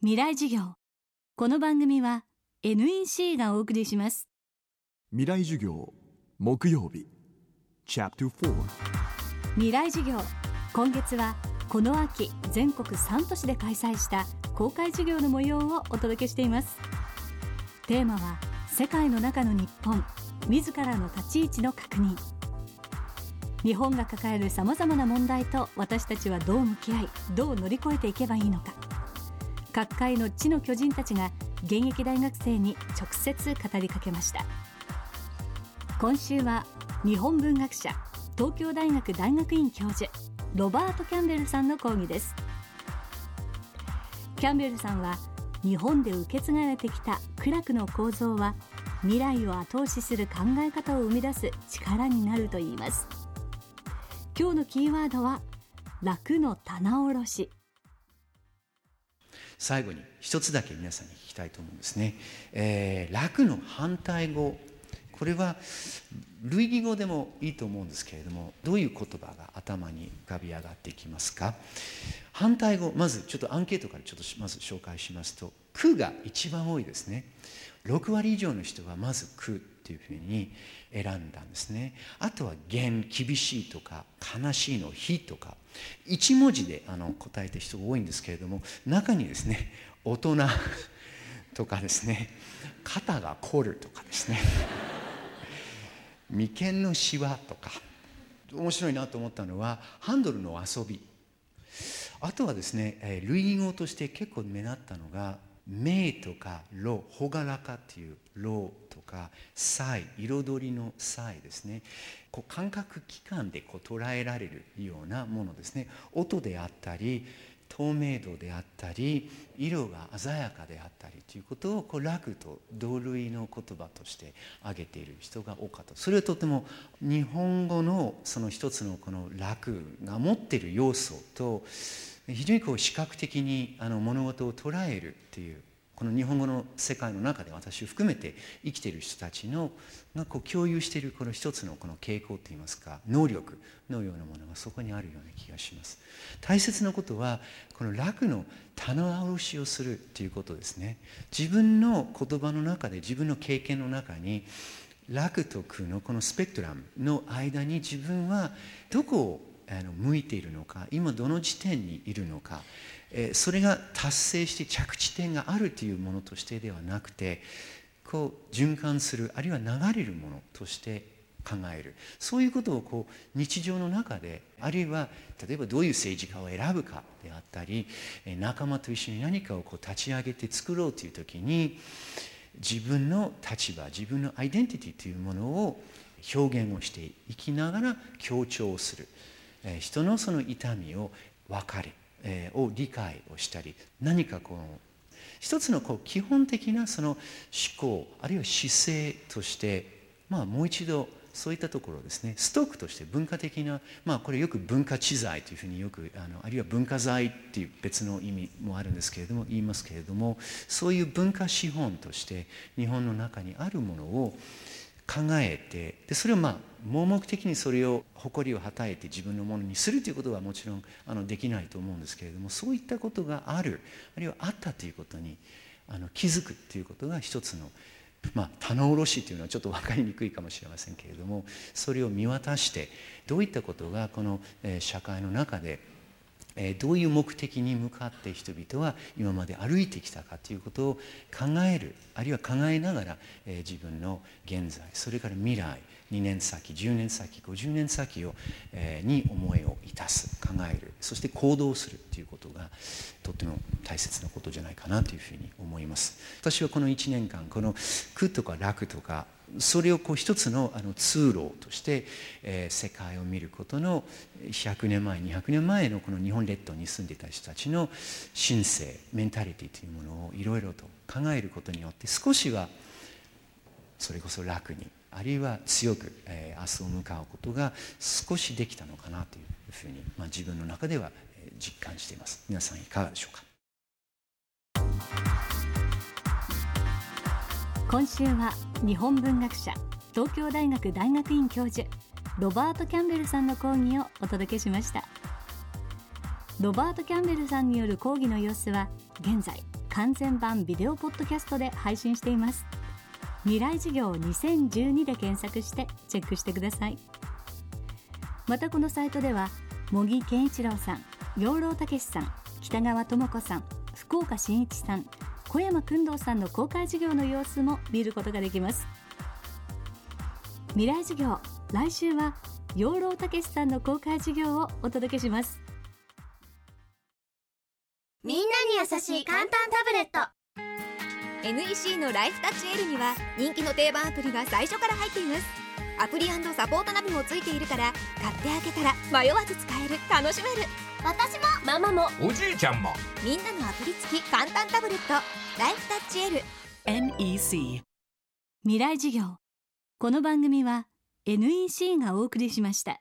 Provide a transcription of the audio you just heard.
未来授業。この番組は NEC がお送りします。未来授業木曜日。チャプター未来授業。今月はこの秋全国3都市で開催した公開授業の模様をお届けしています。テーマは世界の中の日本自らの立ち位置の確認。日本が抱えるさまざまな問題と私たちはどう向き合いどう乗り越えていけばいいのか各界の地の巨人たちが現役大学生に直接語りかけました。今週は日本文学者東京大学大学院教授ロバート・キャンベルさんの講義です。キャンベルさんは日本で受け継がれてきた苦楽の構造は未来を後押しする考え方を生み出す力になると言います。今日のキーワードは楽の棚卸し。最後に一つだけ皆さんに聞きたいと思うんですね、えー、楽の反対語。これは類義語でもいいと思うんですけれどもどういう言葉が頭に浮かび上がってきますか？反対語まずちょっとアンケートからちょっとまず紹介しますと「苦」が一番多いですね。6割以上の人はまず苦っていうふうに選んだんですね。あとは厳厳しいとか悲しいの非とか。1文字であの答えた人が多いんですけれども中にですね大人とかですね肩が凝るとかですね眉間のしわとか。面白いなと思ったのはハンドルの遊び。あとはですね類義語として結構目立ったのが名とか老朗らかっていう老とか彩彩りの彩ですね。こう感覚器官でこう捉えられるようなものですね。音であったり透明度であったり色が鮮やかであったりということをこう楽と同類の言葉として挙げている人が多かった。それはとても日本語のその一つのこの楽が持っている要素と非常にこう視覚的にあの物事を捉えるっていうこの日本語の世界の中で私を含めて生きている人たちのがこう共有しているこの一つのこの傾向といいますか能力のようなものがそこにあるような気がします。大切なことはこの楽の棚卸しをするということですね。自分の言葉の中で自分の経験の中に楽と苦のこのスペクトラムの間に自分はどこをあの向いているのか今どの時点にいるのか、えそれが達成して着地点があるというものとしてではなくてこう循環するあるいは流れるものとして考えるそういうことをこう日常の中であるいは例えばどういう政治家を選ぶかであったり仲間と一緒に何かをこう立ち上げて作ろうという時に自分の立場自分のアイデンティティというものを表現をしていきながら強調する。人のその痛みを分かり、えを理解をしたり何かこの一つのこう基本的なその思考あるいは姿勢としてまあもう一度そういったところですねストックとして文化的なまあこれよく文化知財というふうによくあのあるいは文化財っていう別の意味もあるんですけれども言いますけれどもそういう文化資本として日本の中にあるものを考えてでそれをまあ盲目的にそれを誇りをはたえて自分のものにするということはもちろんあのできないと思うんですけれどもそういったことがあるあるいはあったということにあの気づくということが一つのまあ、棚卸しというのはちょっと分かりにくいかもしれませんけれどもそれを見渡してどういったことがこの社会の中でえどういう目的に向かって人々は今まで歩いてきたかということを考えるあるいは考えながらえ自分の現在それから未来2年先10年先50年先をえに思いをいたす考えるそして行動するということがとっても大切なことじゃないかなというふうに思います。私はこの1年間この苦とか楽とかそれをこう一つのあの通路として、えー、世界を見ることの100年前200年前のこの日本列島に住んでいた人たちの神性メンタリティというものをいろいろと考えることによって少しはそれこそ楽にあるいは強く、えー、明日を向かうことが少しできたのかなというふうに、まあ、自分の中では実感しています。皆さんいかがでしょうか？今週は日本文学者東京大学大学院教授ロバート・キャンベルさんの講義をお届けしました。ロバート・キャンベルさんによる講義の様子は現在完全版ビデオポッドキャストで配信しています。未来事業2012で検索してチェックしてください。またこのサイトでは茂木健一郎さん養老孟さん北川智子さん福岡伸一さん小山君堂さんの公開授業の様子も見ることができます。未来授業来週は養老孟さんの公開授業をお届けします。みんなに優しい簡単タブレット。NEC のライフタッチ L には人気の定番アプリが最初から入っています。アプリサポートナビもついているから買ってあげたら迷わず使える。楽しめる私も。ママも。おじいちゃんも。みんなのアプリ付き簡単タブレット。ライフタッチ L NEC 未来授業。この番組は NEC がお送りしました